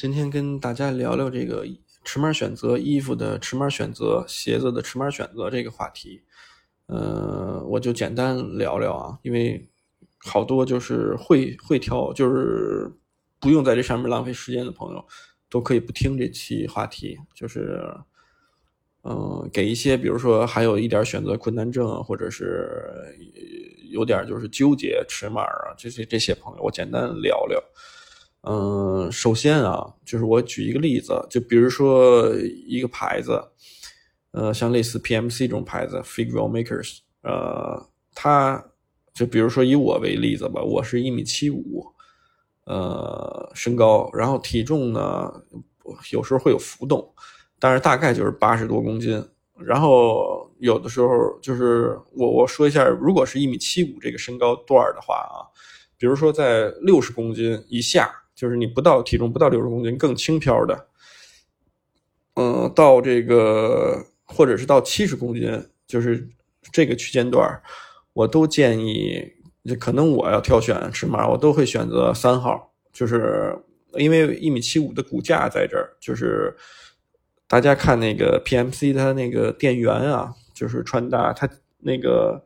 今天跟大家聊聊这个尺码选择、衣服的尺码选择、鞋子的尺码选择这个话题。呃，我就简单聊聊啊，因为好多就是会会挑，就是不用在这上面浪费时间的朋友，都可以不听这期话题。就是，嗯，给一些比如说还有一点选择困难症，或者是有点就是纠结尺码啊，这些这些朋友，我简单聊聊。嗯，首先啊，就是我举一个例子，就比如说一个牌子，呃，像类似 PMC 这种牌子，Figure Makers，呃，它就比如说以我为例子吧，我是一米七五，呃，身高，然后体重呢，有时候会有浮动，但是大概就是八十多公斤，然后有的时候就是我我说一下，如果是一米七五这个身高段的话啊，比如说在六十公斤以下。就是你不到体重不到六十公斤更轻飘的，嗯，到这个或者是到七十公斤，就是这个区间段我都建议，可能我要挑选尺码，我都会选择三号，就是因为一米七五的骨架在这儿，就是大家看那个 PMC 它那个店员啊，就是穿搭，它那个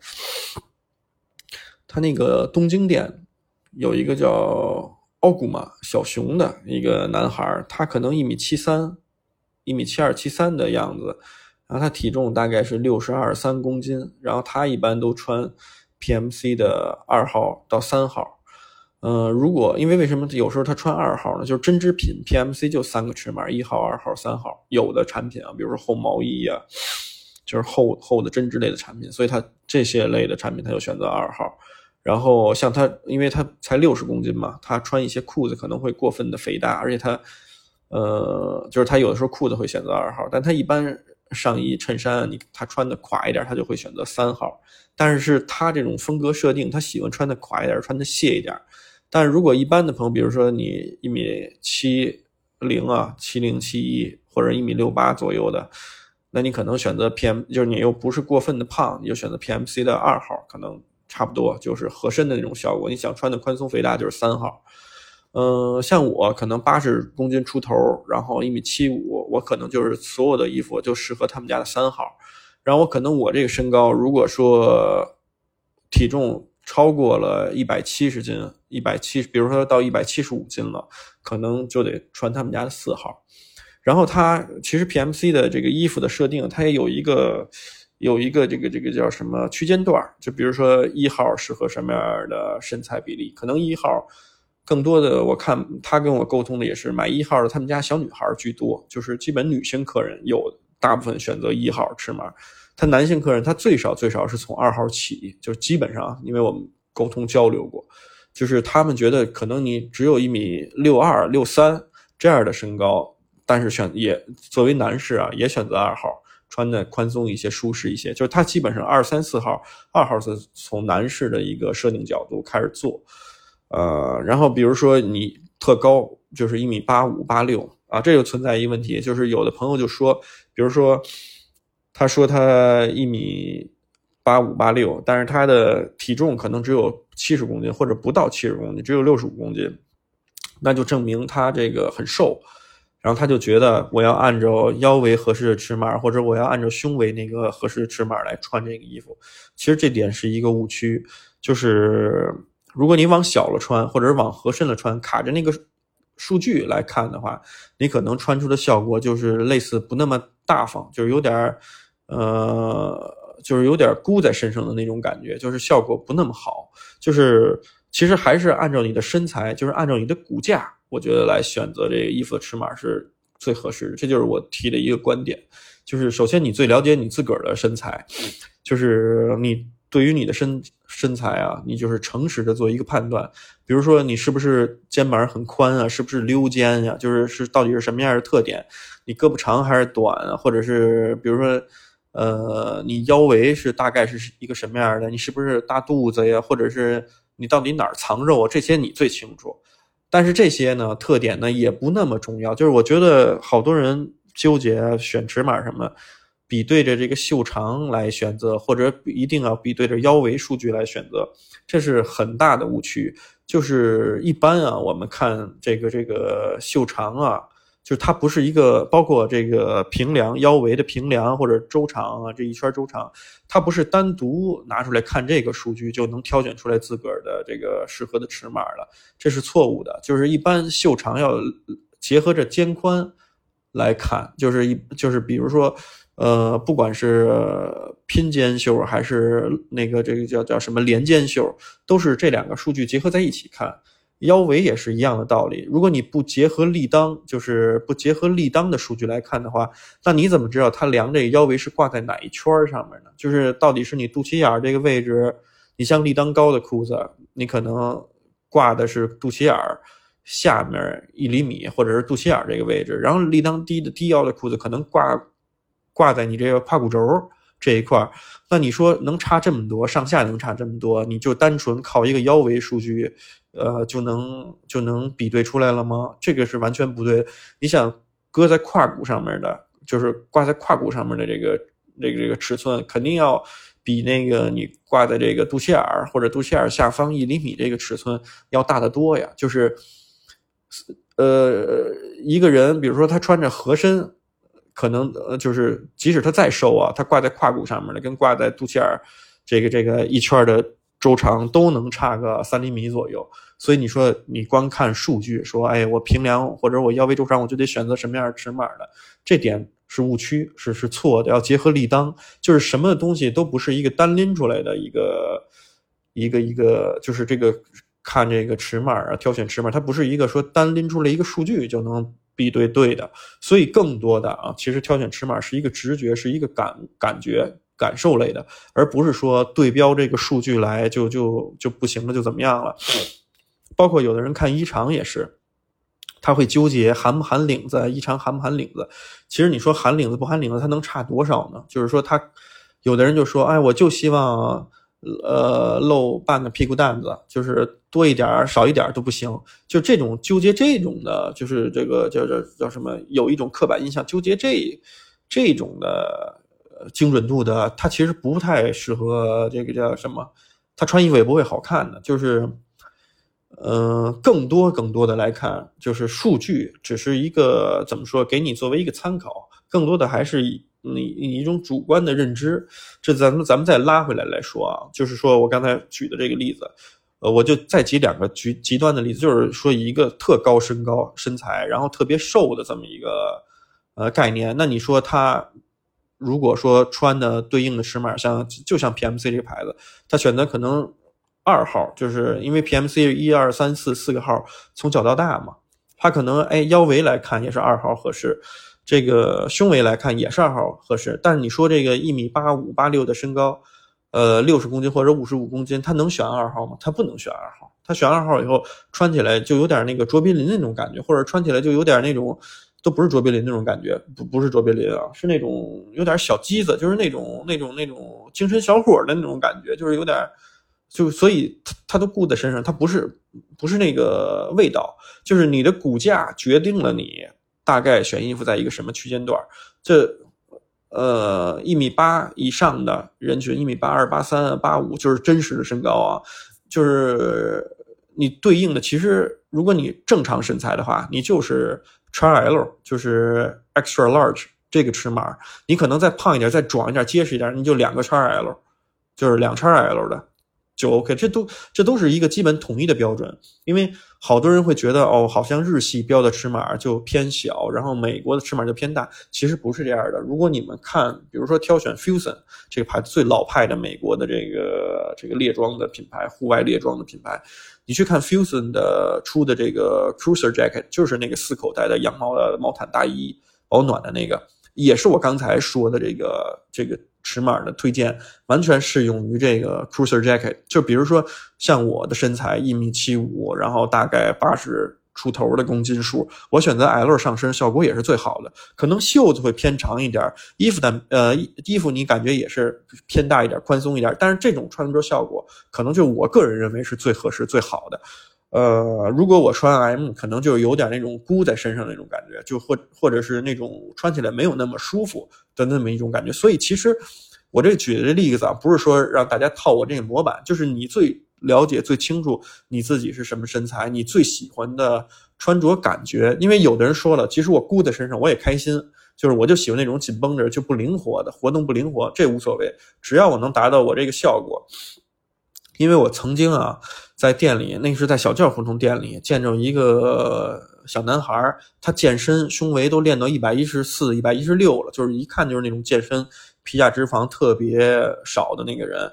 它那个东京店有一个叫。奥古玛小熊的一个男孩，他可能一米七三，一米七二七三的样子，然后他体重大概是六十二三公斤，然后他一般都穿 PMC 的二号到三号，嗯，如果因为为什么有时候他穿二号呢？就是针织品 PMC 就三个尺码，一号、二号、三号，有的产品啊，比如说厚毛衣呀，就是厚厚的针织类的产品，所以他这些类的产品他就选择二号。然后像他，因为他才六十公斤嘛，他穿一些裤子可能会过分的肥大，而且他，呃，就是他有的时候裤子会选择二号，但他一般上衣、衬衫，你他穿的垮一点，他就会选择三号。但是他这种风格设定，他喜欢穿的垮一点，穿的泄一点。但如果一般的朋友，比如说你一米七零啊、七零七一或者一米六八左右的，那你可能选择 PM，就是你又不是过分的胖，你就选择 PMC 的二号，可能。差不多就是合身的那种效果。你想穿的宽松肥大就是三号，嗯，像我可能八十公斤出头，然后一米七五，我可能就是所有的衣服就适合他们家的三号。然后我可能我这个身高，如果说体重超过了一百七十斤，一百七，比如说到一百七十五斤了，可能就得穿他们家的四号。然后它其实 PMC 的这个衣服的设定，它也有一个。有一个这个这个叫什么区间段就比如说一号适合什么样的身材比例？可能一号更多的，我看他跟我沟通的也是买一号的，他们家小女孩居多，就是基本女性客人有大部分选择一号尺码，他男性客人他最少最少是从二号起，就基本上，因为我们沟通交流过，就是他们觉得可能你只有一米六二六三这样的身高，但是选也作为男士啊，也选择二号。穿的宽松一些，舒适一些，就是它基本上二三四号，二号是从男士的一个设定角度开始做，呃，然后比如说你特高，就是一米八五八六啊，这就存在一个问题，就是有的朋友就说，比如说他说他一米八五八六，但是他的体重可能只有七十公斤或者不到七十公斤，只有六十五公斤，那就证明他这个很瘦。然后他就觉得我要按照腰围合适的尺码，或者我要按照胸围那个合适的尺码来穿这个衣服。其实这点是一个误区，就是如果你往小了穿，或者是往合身了穿，卡着那个数据来看的话，你可能穿出的效果就是类似不那么大方，就是有点儿，呃，就是有点箍在身上的那种感觉，就是效果不那么好。就是其实还是按照你的身材，就是按照你的骨架。我觉得来选择这个衣服的尺码是最合适的，这就是我提的一个观点。就是首先你最了解你自个儿的身材，就是你对于你的身身材啊，你就是诚实的做一个判断。比如说你是不是肩膀很宽啊，是不是溜肩呀？就是是到底是什么样的特点？你胳膊长还是短？或者是比如说，呃，你腰围是大概是一个什么样的？你是不是大肚子呀？或者是你到底哪儿藏肉啊？这些你最清楚。但是这些呢特点呢也不那么重要，就是我觉得好多人纠结选尺码什么，比对着这个袖长来选择，或者一定要比对着腰围数据来选择，这是很大的误区。就是一般啊，我们看这个这个袖长啊。就是它不是一个包括这个平量腰围的平量或者周长啊，这一圈周长，它不是单独拿出来看这个数据就能挑选出来自个儿的这个适合的尺码了，这是错误的。就是一般袖长要结合着肩宽来看，就是一就是比如说，呃，不管是拼肩袖还是那个这个叫叫什么连肩袖，都是这两个数据结合在一起看。腰围也是一样的道理。如果你不结合立裆，就是不结合立裆的数据来看的话，那你怎么知道它量这个腰围是挂在哪一圈上面呢？就是到底是你肚脐眼这个位置，你像立裆高的裤子，你可能挂的是肚脐眼下面一厘米，或者是肚脐眼这个位置。然后立裆低的低腰的裤子可能挂挂在你这个胯骨轴这一块。那你说能差这么多，上下能差这么多，你就单纯靠一个腰围数据？呃，就能就能比对出来了吗？这个是完全不对。你想搁在胯骨上面的，就是挂在胯骨上面的这个这个这个尺寸，肯定要比那个你挂在这个肚脐眼儿或者肚脐眼下方一厘米这个尺寸要大得多呀。就是，呃，一个人，比如说他穿着合身，可能呃，就是即使他再瘦啊，他挂在胯骨上面的，跟挂在肚脐眼这个这个一圈的。周长都能差个三厘米左右，所以你说你光看数据说，哎，我平量或者我腰围周长，我就得选择什么样尺码的，这点是误区，是是错的。要结合立裆，就是什么东西都不是一个单拎出来的一个一个一个，就是这个看这个尺码啊，挑选尺码，它不是一个说单拎出来一个数据就能比对对的。所以更多的啊，其实挑选尺码是一个直觉，是一个感感觉。感受类的，而不是说对标这个数据来就就就不行了，就怎么样了。包括有的人看衣长也是，他会纠结含不含领子，衣长含不含领子。其实你说含领子不含领子，它能差多少呢？就是说他有的人就说，哎，我就希望呃露半个屁股蛋子，就是多一点少一点都不行。就这种纠结这种的，就是这个叫叫叫什么？有一种刻板印象，纠结这这种的。精准度的，它其实不太适合这个叫什么？他穿衣服也不会好看的。就是，嗯，更多更多的来看，就是数据只是一个怎么说，给你作为一个参考。更多的还是以你一种主观的认知。这咱们咱们再拉回来来说啊，就是说我刚才举的这个例子，呃，我就再举两个极极端的例子，就是说一个特高身高身材，然后特别瘦的这么一个呃概念。那你说他？如果说穿的对应的尺码像就像 PMC 这个牌子，他选择可能二号，就是因为 PMC 一二三四四个号从小到大嘛，他可能哎腰围来看也是二号合适，这个胸围来看也是二号合适。但是你说这个一米八五八六的身高，呃六十公斤或者五十五公斤，他能选二号吗？他不能选二号，他选二号以后穿起来就有点那个卓别林那种感觉，或者穿起来就有点那种。都不是卓别林那种感觉，不不是卓别林啊，是那种有点小鸡子，就是那种那种那种精神小伙的那种感觉，就是有点，就所以他他都顾在身上，他不是不是那个味道，就是你的骨架决定了你大概选衣服在一个什么区间段。这呃一米八以上的人群，一米八二、八三、八五，就是真实的身高啊，就是你对应的，其实如果你正常身材的话，你就是。XL 就是 extra large 这个尺码，你可能再胖一点、再壮一点、结实一点，你就两个 XL，就是两 XL 的就 OK。这都这都是一个基本统一的标准。因为好多人会觉得哦，好像日系标的尺码就偏小，然后美国的尺码就偏大。其实不是这样的。如果你们看，比如说挑选 Fusion 这个牌子最老派的美国的这个这个猎装的品牌，户外猎装的品牌。你去看 Fusion 的出的这个 Cruiser Jacket，就是那个四口袋的羊毛的毛毯大衣，保暖的那个，也是我刚才说的这个这个尺码的推荐，完全适用于这个 Cruiser Jacket。就比如说像我的身材一米七五，然后大概八十。出头的公斤数，我选择 L 上身效果也是最好的。可能袖子会偏长一点，衣服的呃衣服你感觉也是偏大一点、宽松一点。但是这种穿着效果，可能就我个人认为是最合适、最好的。呃，如果我穿 M，可能就有点那种箍在身上那种感觉，就或或者是那种穿起来没有那么舒服的那么一种感觉。所以其实我这举的这例子啊，不是说让大家套我这个模板，就是你最了解、最清楚你自己是什么身材，你最喜欢的穿着感觉。因为有的人说了，其实我箍在身上我也开心，就是我就喜欢那种紧绷着就不灵活的活动不灵活，这无所谓，只要我能达到我这个效果。因为我曾经啊。在店里，那是在小教胡同店里见着一个小男孩，他健身，胸围都练到一百一十四、一百一十六了，就是一看就是那种健身、皮下脂肪特别少的那个人。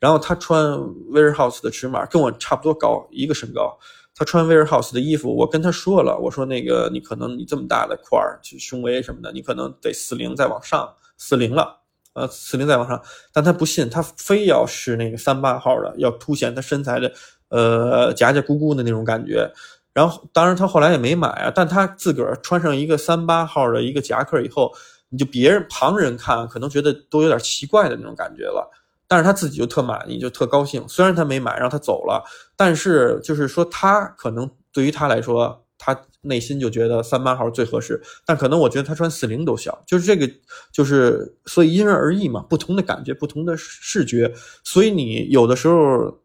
然后他穿 Warehouse 的尺码，跟我差不多高，一个身高。他穿 Warehouse 的衣服，我跟他说了，我说那个你可能你这么大的块儿，胸围什么的，你可能得四零再往上，四零了。呃，四零再往上，但他不信，他非要是那个三八号的，要凸显他身材的，呃，夹夹咕咕的那种感觉。然后，当然他后来也没买啊，但他自个儿穿上一个三八号的一个夹克以后，你就别人旁人看可能觉得都有点奇怪的那种感觉了，但是他自己就特满意，就特高兴。虽然他没买，让他走了，但是就是说他可能对于他来说，他。内心就觉得三八号最合适，但可能我觉得他穿四零都小，就是这个，就是所以因人而异嘛，不同的感觉，不同的视觉，所以你有的时候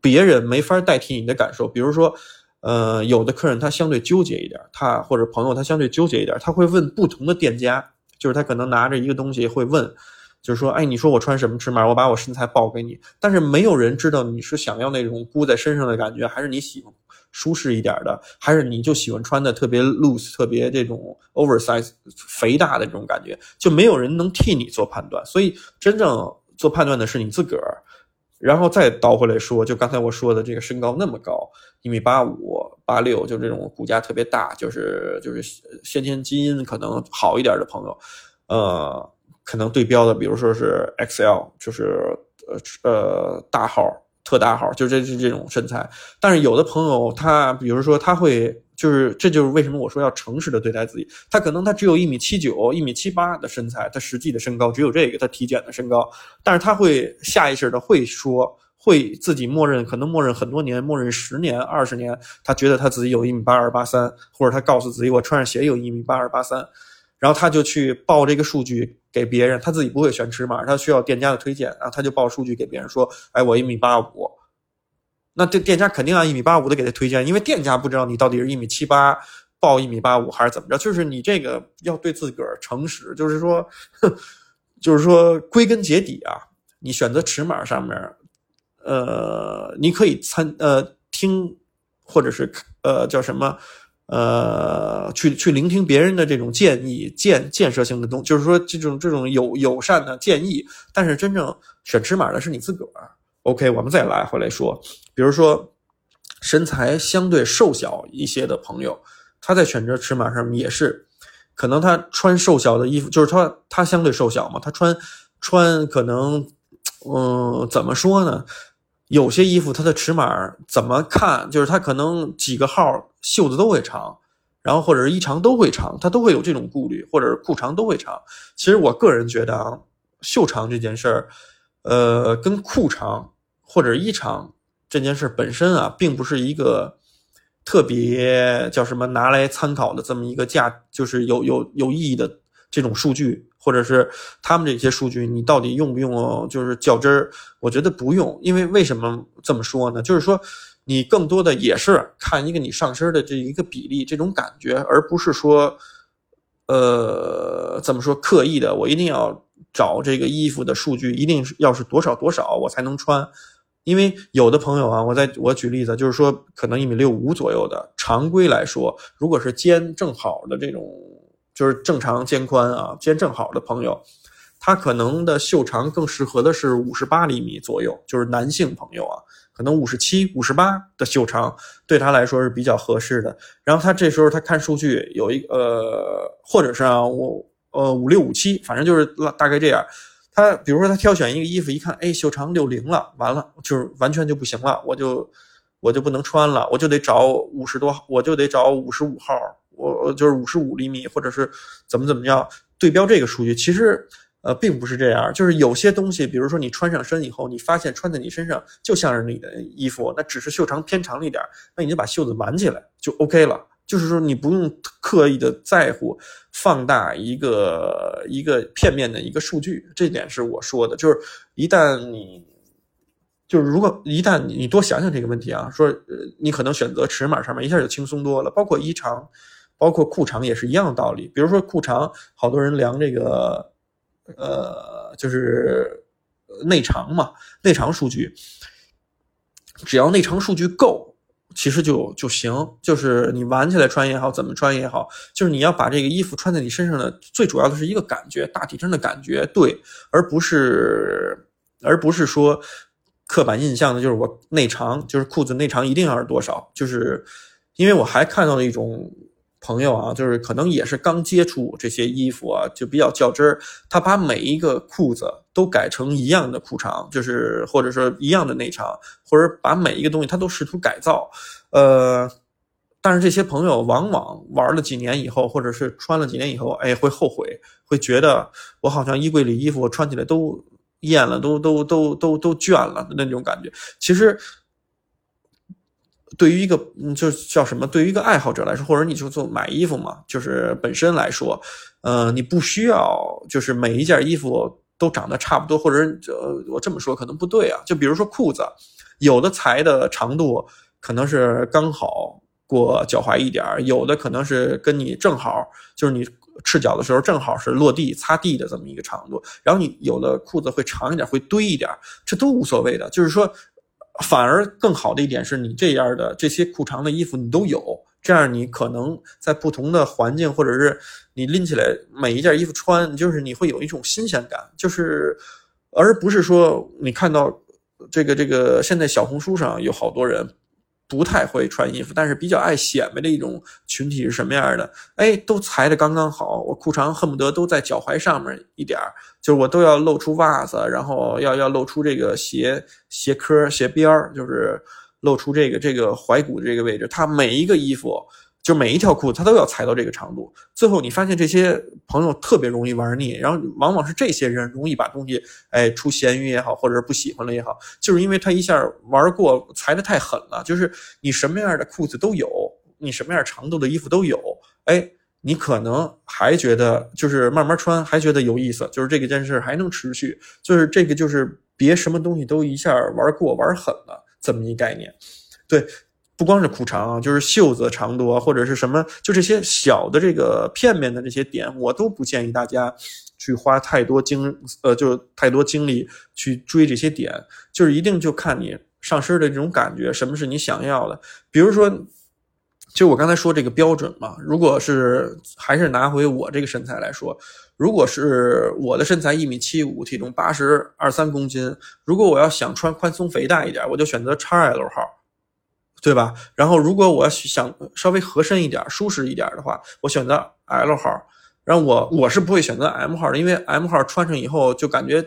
别人没法代替你的感受。比如说，呃，有的客人他相对纠结一点，他或者朋友他相对纠结一点，他会问不同的店家，就是他可能拿着一个东西会问，就是说，哎，你说我穿什么尺码，我把我身材报给你，但是没有人知道你是想要那种箍在身上的感觉，还是你喜欢。舒适一点的，还是你就喜欢穿的特别 loose、特别这种 oversize、肥大的这种感觉，就没有人能替你做判断。所以真正做判断的是你自个儿。然后再倒回来说，就刚才我说的这个身高那么高，一米八五、八六，就这种骨架特别大，就是就是先天基因可能好一点的朋友，呃，可能对标的，比如说是 XL，就是呃呃大号。特大号，就这这这种身材，但是有的朋友他，比如说他会，就是这就是为什么我说要诚实的对待自己。他可能他只有一米七九、一米七八的身材，他实际的身高只有这个，他体检的身高，但是他会下意识的会说，会自己默认，可能默认很多年，默认十年、二十年，他觉得他自己有一米八二、八三，或者他告诉自己我穿上鞋有一米八二、八三。然后他就去报这个数据给别人，他自己不会选尺码，他需要店家的推荐，然后他就报数据给别人说：“哎，我一米八五。”那这店家肯定按一米八五的给他推荐，因为店家不知道你到底是一米七八报一米八五还是怎么着，就是你这个要对自个儿诚实，就是说，就是说归根结底啊，你选择尺码上面，呃，你可以参呃听，或者是呃叫什么。呃，去去聆听别人的这种建议、建建设性的东，就是说这种这种友友善的建议。但是真正选尺码的是你自个儿。OK，我们再来回来说，比如说身材相对瘦小一些的朋友，他在选择尺码上也是，可能他穿瘦小的衣服，就是他他相对瘦小嘛，他穿穿可能，嗯，怎么说呢？有些衣服它的尺码怎么看，就是它可能几个号袖子都会长，然后或者是衣长都会长，它都会有这种顾虑，或者是裤长都会长。其实我个人觉得啊，袖长这件事儿，呃，跟裤长或者衣长这件事本身啊，并不是一个特别叫什么拿来参考的这么一个价，就是有有有意义的这种数据。或者是他们这些数据，你到底用不用？就是较真儿，我觉得不用，因为为什么这么说呢？就是说，你更多的也是看一个你上身的这一个比例，这种感觉，而不是说，呃，怎么说刻意的，我一定要找这个衣服的数据，一定要是多少多少我才能穿。因为有的朋友啊，我在我举例子，就是说，可能一米六五左右的，常规来说，如果是肩正好的这种。就是正常肩宽啊，肩正好的朋友，他可能的袖长更适合的是五十八厘米左右。就是男性朋友啊，可能五十七、五十八的袖长对他来说是比较合适的。然后他这时候他看数据有一呃，或者是啊，我呃五六五七，反正就是大概这样。他比如说他挑选一个衣服，一看，哎，袖长六零了，完了就是完全就不行了，我就我就不能穿了，我就得找五十多，我就得找五十五号。我就是五十五厘米，或者是怎么怎么样对标这个数据，其实呃，并不是这样，就是有些东西，比如说你穿上身以后，你发现穿在你身上就像是你的衣服，那只是袖长偏长了一点，那你就把袖子挽起来就 OK 了。就是说你不用刻意的在乎放大一个一个片面的一个数据，这点是我说的。就是一旦你，就是如果一旦你多想想这个问题啊，说你可能选择尺码上面一下就轻松多了，包括衣长，包括裤长也是一样的道理。比如说裤长，好多人量这个。呃，就是内长嘛，内长数据，只要内长数据够，其实就就行。就是你挽起来穿也好，怎么穿也好，就是你要把这个衣服穿在你身上的，最主要的是一个感觉，大体上的感觉对，而不是而不是说刻板印象的，就是我内长，就是裤子内长一定要是多少，就是因为我还看到了一种。朋友啊，就是可能也是刚接触这些衣服啊，就比较较真儿。他把每一个裤子都改成一样的裤长，就是或者说一样的内长，或者把每一个东西他都试图改造。呃，但是这些朋友往往玩了几年以后，或者是穿了几年以后，哎，会后悔，会觉得我好像衣柜里衣服穿起来都厌了，都都都都都倦了的那种感觉。其实。对于一个，嗯，就叫什么？对于一个爱好者来说，或者你就做买衣服嘛，就是本身来说，呃，你不需要就是每一件衣服都长得差不多，或者呃，我这么说可能不对啊。就比如说裤子，有的裁的长度可能是刚好过脚踝一点有的可能是跟你正好，就是你赤脚的时候正好是落地擦地的这么一个长度。然后你有的裤子会长一点，会堆一点，这都无所谓的，就是说。反而更好的一点是你这样的这些裤长的衣服你都有，这样你可能在不同的环境，或者是你拎起来每一件衣服穿，就是你会有一种新鲜感，就是而不是说你看到这个这个现在小红书上有好多人。不太会穿衣服，但是比较爱显摆的一种群体是什么样的？哎，都裁的刚刚好，我裤长恨不得都在脚踝上面一点就是我都要露出袜子，然后要要露出这个鞋鞋壳鞋边就是露出这个这个踝骨的这个位置。它每一个衣服。就每一条裤子，它都要裁到这个长度。最后你发现这些朋友特别容易玩腻，然后往往是这些人容易把东西，哎，出咸鱼也好，或者是不喜欢了也好，就是因为他一下玩过，裁的太狠了。就是你什么样的裤子都有，你什么样长度的衣服都有，哎，你可能还觉得就是慢慢穿还觉得有意思，就是这个件事还能持续，就是这个就是别什么东西都一下玩过玩狠了这么一概念，对。不光是裤长啊，就是袖子长度啊，或者是什么，就这些小的这个片面的这些点，我都不建议大家去花太多精呃，就太多精力去追这些点，就是一定就看你上身的这种感觉，什么是你想要的。比如说，就我刚才说这个标准嘛，如果是还是拿回我这个身材来说，如果是我的身材一米七五，体重八十二三公斤，如果我要想穿宽松肥大一点，我就选择 XL 号。对吧？然后如果我想稍微合身一点、舒适一点的话，我选择 L 号。然后我我是不会选择 M 号的，因为 M 号穿上以后就感觉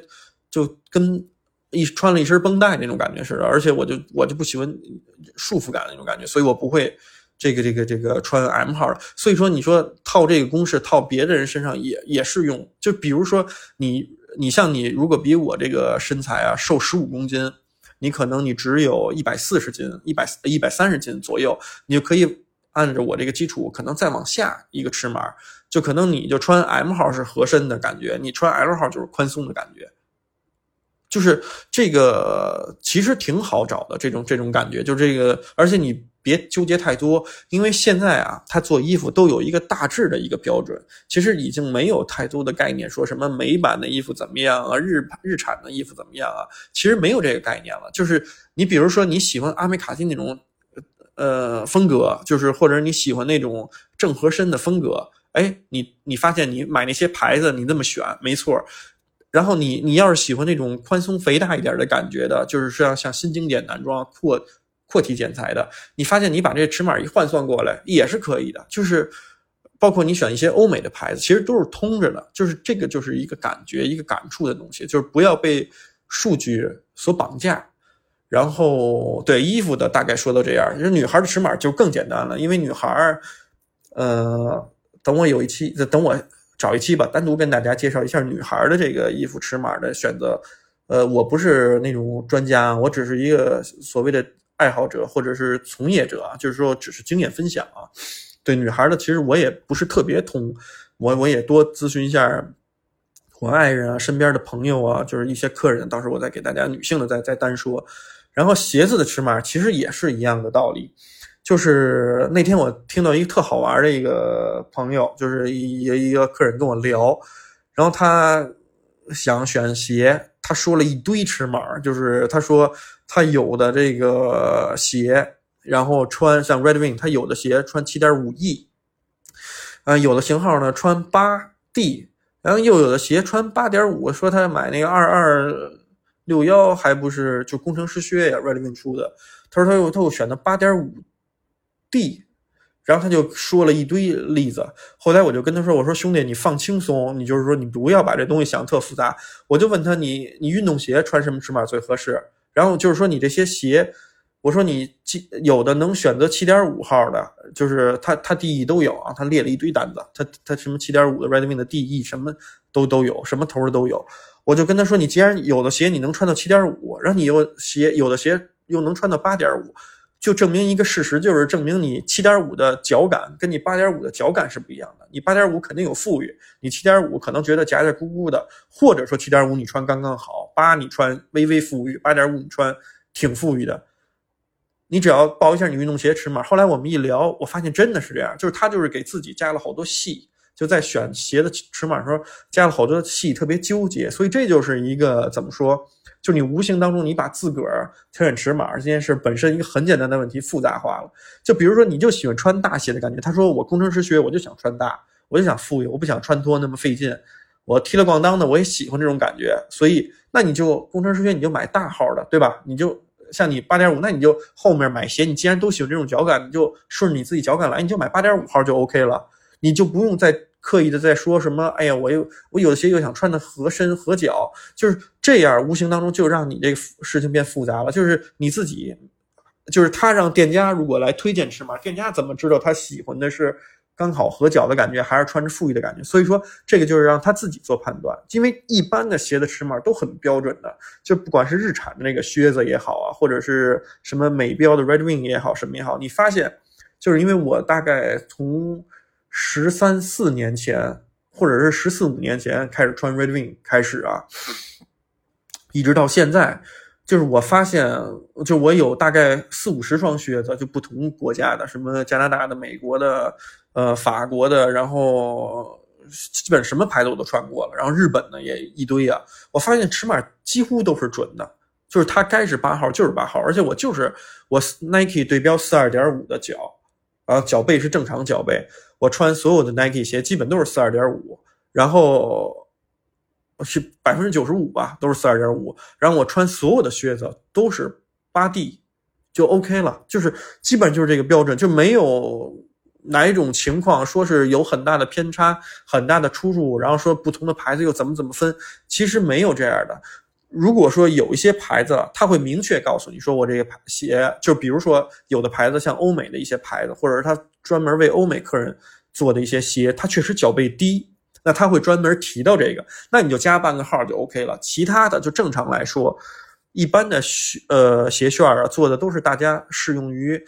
就跟一穿了一身绷带那种感觉似的，而且我就我就不喜欢束缚感那种感觉，所以我不会这个这个这个穿 M 号的。所以说，你说套这个公式套别的人身上也也适用。就比如说你你像你如果比我这个身材啊瘦十五公斤。你可能你只有一百四十斤，一百一百三十斤左右，你就可以按照我这个基础，可能再往下一个尺码，就可能你就穿 M 号是合身的感觉，你穿 L 号就是宽松的感觉。就是这个其实挺好找的，这种这种感觉，就这个，而且你别纠结太多，因为现在啊，他做衣服都有一个大致的一个标准，其实已经没有太多的概念，说什么美版的衣服怎么样啊，日日产的衣服怎么样啊，其实没有这个概念了。就是你比如说你喜欢阿美卡蒂那种呃风格，就是或者你喜欢那种正合身的风格，哎，你你发现你买那些牌子，你那么选，没错。然后你你要是喜欢那种宽松肥大一点的感觉的，就是像像新经典男装阔阔体剪裁的，你发现你把这尺码一换算过来也是可以的。就是包括你选一些欧美的牌子，其实都是通着的。就是这个就是一个感觉一个感触的东西，就是不要被数据所绑架。然后对衣服的大概说到这样，就是女孩的尺码就更简单了，因为女孩，呃，等我有一期，等我。找一期吧，单独跟大家介绍一下女孩的这个衣服尺码的选择。呃，我不是那种专家，我只是一个所谓的爱好者或者是从业者，就是说只是经验分享啊。对女孩的，其实我也不是特别通，我我也多咨询一下我爱人啊、身边的朋友啊，就是一些客人，到时候我再给大家女性的再再单说。然后鞋子的尺码其实也是一样的道理，就是那天我听到一个特好玩的一个朋友，就是一一个客人跟我聊，然后他想选鞋，他说了一堆尺码，就是他说他有的这个鞋，然后穿像 Red Wing，他有的鞋穿七点五 E，啊，有的型号呢穿八 D，然后又有的鞋穿八点五，说他买那个二二。六幺还不是就工程师靴呀，Redwing 出的。他说他又他又选的八点五 D，然后他就说了一堆例子。后来我就跟他说：“我说兄弟，你放轻松，你就是说你不要把这东西想特复杂。”我就问他：“你你运动鞋穿什么尺码最合适？”然后就是说你这些鞋，我说你有的能选择七点五号的，就是他他 D E 都有啊，他列了一堆单子，他他什么七点五的 Redwing 的 D E 什么都都有，什么头的都有。我就跟他说：“你既然有的鞋你能穿到七点五，然后你又鞋有的鞋又能穿到八点五，就证明一个事实，就是证明你七点五的脚感跟你八点五的脚感是不一样的。你八点五肯定有富裕，你七点五可能觉得夹夹咕咕的，或者说七点五你穿刚刚好，八你穿微微富裕，八点五你穿挺富裕的。你只要报一下你运动鞋尺码。后来我们一聊，我发现真的是这样，就是他就是给自己加了好多戏。”就在选鞋的尺码时候加了好多戏，特别纠结，所以这就是一个怎么说？就你无形当中你把自个儿挑选尺码这件事本身一个很简单的问题复杂化了。就比如说，你就喜欢穿大鞋的感觉。他说我工程师靴，我就想穿大，我就想富裕，我不想穿脱那么费劲。我踢了咣当的，我也喜欢这种感觉。所以那你就工程师靴你就买大号的，对吧？你就像你八点五，那你就后面买鞋，你既然都喜欢这种脚感，你就顺着你自己脚感来，你就买八点五号就 OK 了。你就不用再刻意的在说什么，哎呀，我又我有的鞋又想穿的合身合脚，就是这样，无形当中就让你这个事情变复杂了。就是你自己，就是他让店家如果来推荐尺码，店家怎么知道他喜欢的是刚好合脚的感觉，还是穿着富裕的感觉？所以说这个就是让他自己做判断。因为一般的鞋的尺码都很标准的，就不管是日产的那个靴子也好啊，或者是什么美标的 Red Wing 也好，什么也好，你发现就是因为我大概从。十三四年前，或者是十四五年前开始穿 Red Wing 开始啊，一直到现在，就是我发现，就我有大概四五十双靴子，就不同国家的，什么加拿大的、美国的、呃法国的，然后基本什么牌子我都穿过了，然后日本的也一堆啊。我发现尺码几乎都是准的，就是它该是八号就是八号，而且我就是我 Nike 对标四二点五的脚。啊，脚背是正常脚背。我穿所有的 Nike 鞋，基本都是四二点五，然后是百分之九十五吧，都是四二点五。然后我穿所有的靴子都是八 D，就 OK 了，就是基本就是这个标准，就没有哪一种情况说是有很大的偏差、很大的出入，然后说不同的牌子又怎么怎么分，其实没有这样的。如果说有一些牌子，他会明确告诉你说，我这个牌鞋，就比如说有的牌子像欧美的一些牌子，或者是他专门为欧美客人做的一些鞋，它确实脚背低，那他会专门提到这个，那你就加半个号就 OK 了。其他的就正常来说，一般的呃鞋楦啊做的都是大家适用于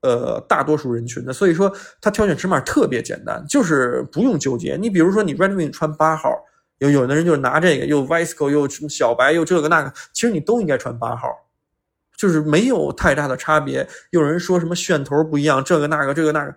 呃大多数人群的，所以说他挑选尺码特别简单，就是不用纠结。你比如说你 Red Wing 穿八号。有有的人就是拿这个，又 Visco 又什么小白又这个那个，其实你都应该穿八号，就是没有太大的差别。有人说什么楦头不一样，这个那个这个那个，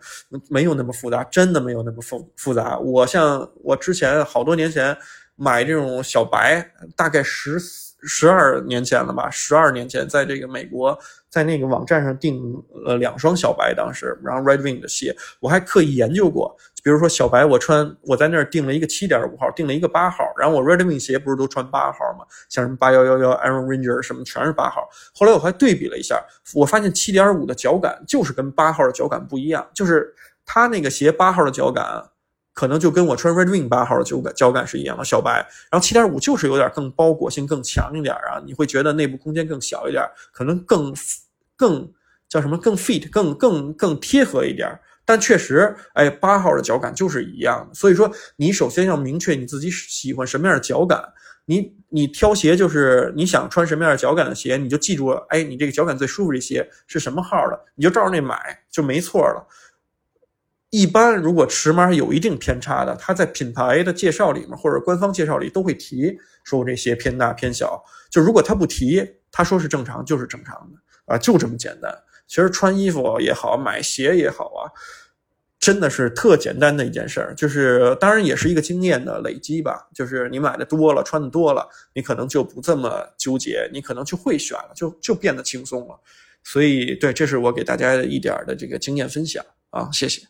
没有那么复杂，真的没有那么复复杂。我像我之前好多年前买这种小白，大概十十二年前了吧，十二年前在这个美国。在那个网站上订了两双小白，当时然后 Red Wing 的鞋，我还刻意研究过。比如说小白，我穿我在那儿订了一个七点五号，订了一个八号，然后我 Red Wing 鞋不是都穿八号吗？像什么八幺幺幺、Iron Ranger 什么全是八号。后来我还对比了一下，我发现七点五的脚感就是跟八号的脚感不一样，就是它那个鞋八号的脚感。可能就跟我穿 Red Wing 八号的脚感脚感是一样的，小白。然后七点五就是有点更包裹性更强一点啊，你会觉得内部空间更小一点，可能更更叫什么更 fit 更更更贴合一点。但确实，哎，八号的脚感就是一样的。所以说，你首先要明确你自己喜欢什么样的脚感。你你挑鞋就是你想穿什么样的脚感的鞋，你就记住，哎，你这个脚感最舒服的鞋是什么号的，你就照着那买就没错了。一般如果尺码有一定偏差的，他在品牌的介绍里面或者官方介绍里都会提，说我这鞋偏大偏小。就如果他不提，他说是正常就是正常的啊，就这么简单。其实穿衣服也好，买鞋也好啊。真的是特简单的一件事儿，就是当然也是一个经验的累积吧。就是你买的多了，穿的多了，你可能就不这么纠结，你可能就会选了，就就变得轻松了。所以，对，这是我给大家一点的这个经验分享啊，谢谢。